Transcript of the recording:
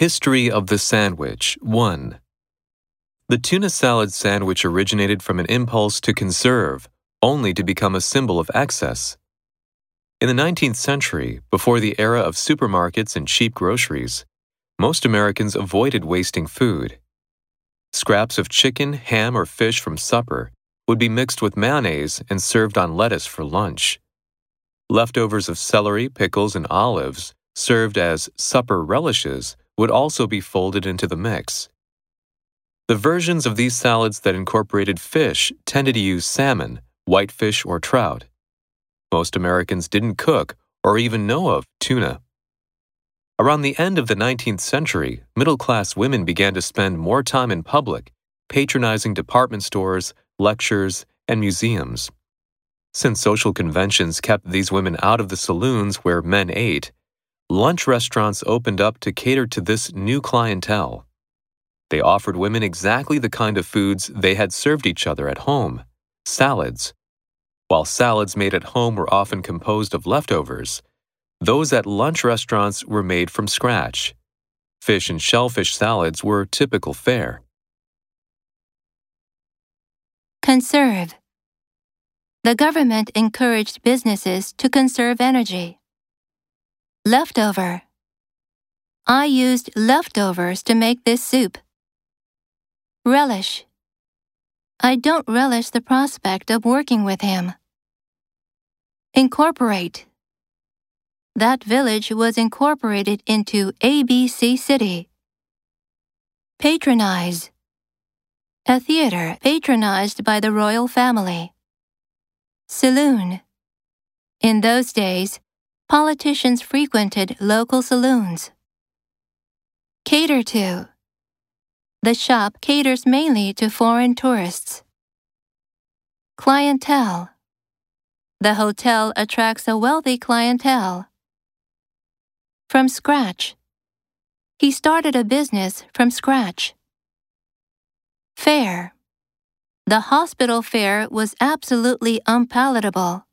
History of the Sandwich 1. The tuna salad sandwich originated from an impulse to conserve, only to become a symbol of excess. In the 19th century, before the era of supermarkets and cheap groceries, most Americans avoided wasting food. Scraps of chicken, ham, or fish from supper would be mixed with mayonnaise and served on lettuce for lunch. Leftovers of celery, pickles, and olives, served as supper relishes, would also be folded into the mix. The versions of these salads that incorporated fish tended to use salmon, whitefish, or trout. Most Americans didn't cook or even know of tuna. Around the end of the 19th century, middle class women began to spend more time in public, patronizing department stores, lectures, and museums. Since social conventions kept these women out of the saloons where men ate, lunch restaurants opened up to cater to this new clientele. They offered women exactly the kind of foods they had served each other at home salads. While salads made at home were often composed of leftovers, those at lunch restaurants were made from scratch. Fish and shellfish salads were typical fare. Conserve. The government encouraged businesses to conserve energy. Leftover. I used leftovers to make this soup. Relish. I don't relish the prospect of working with him. Incorporate. That village was incorporated into ABC City. Patronize. A theater patronized by the royal family. Saloon. In those days, politicians frequented local saloons. Cater to. The shop caters mainly to foreign tourists. Clientele. The hotel attracts a wealthy clientele. From scratch. He started a business from scratch. Fare. The hospital fare was absolutely unpalatable.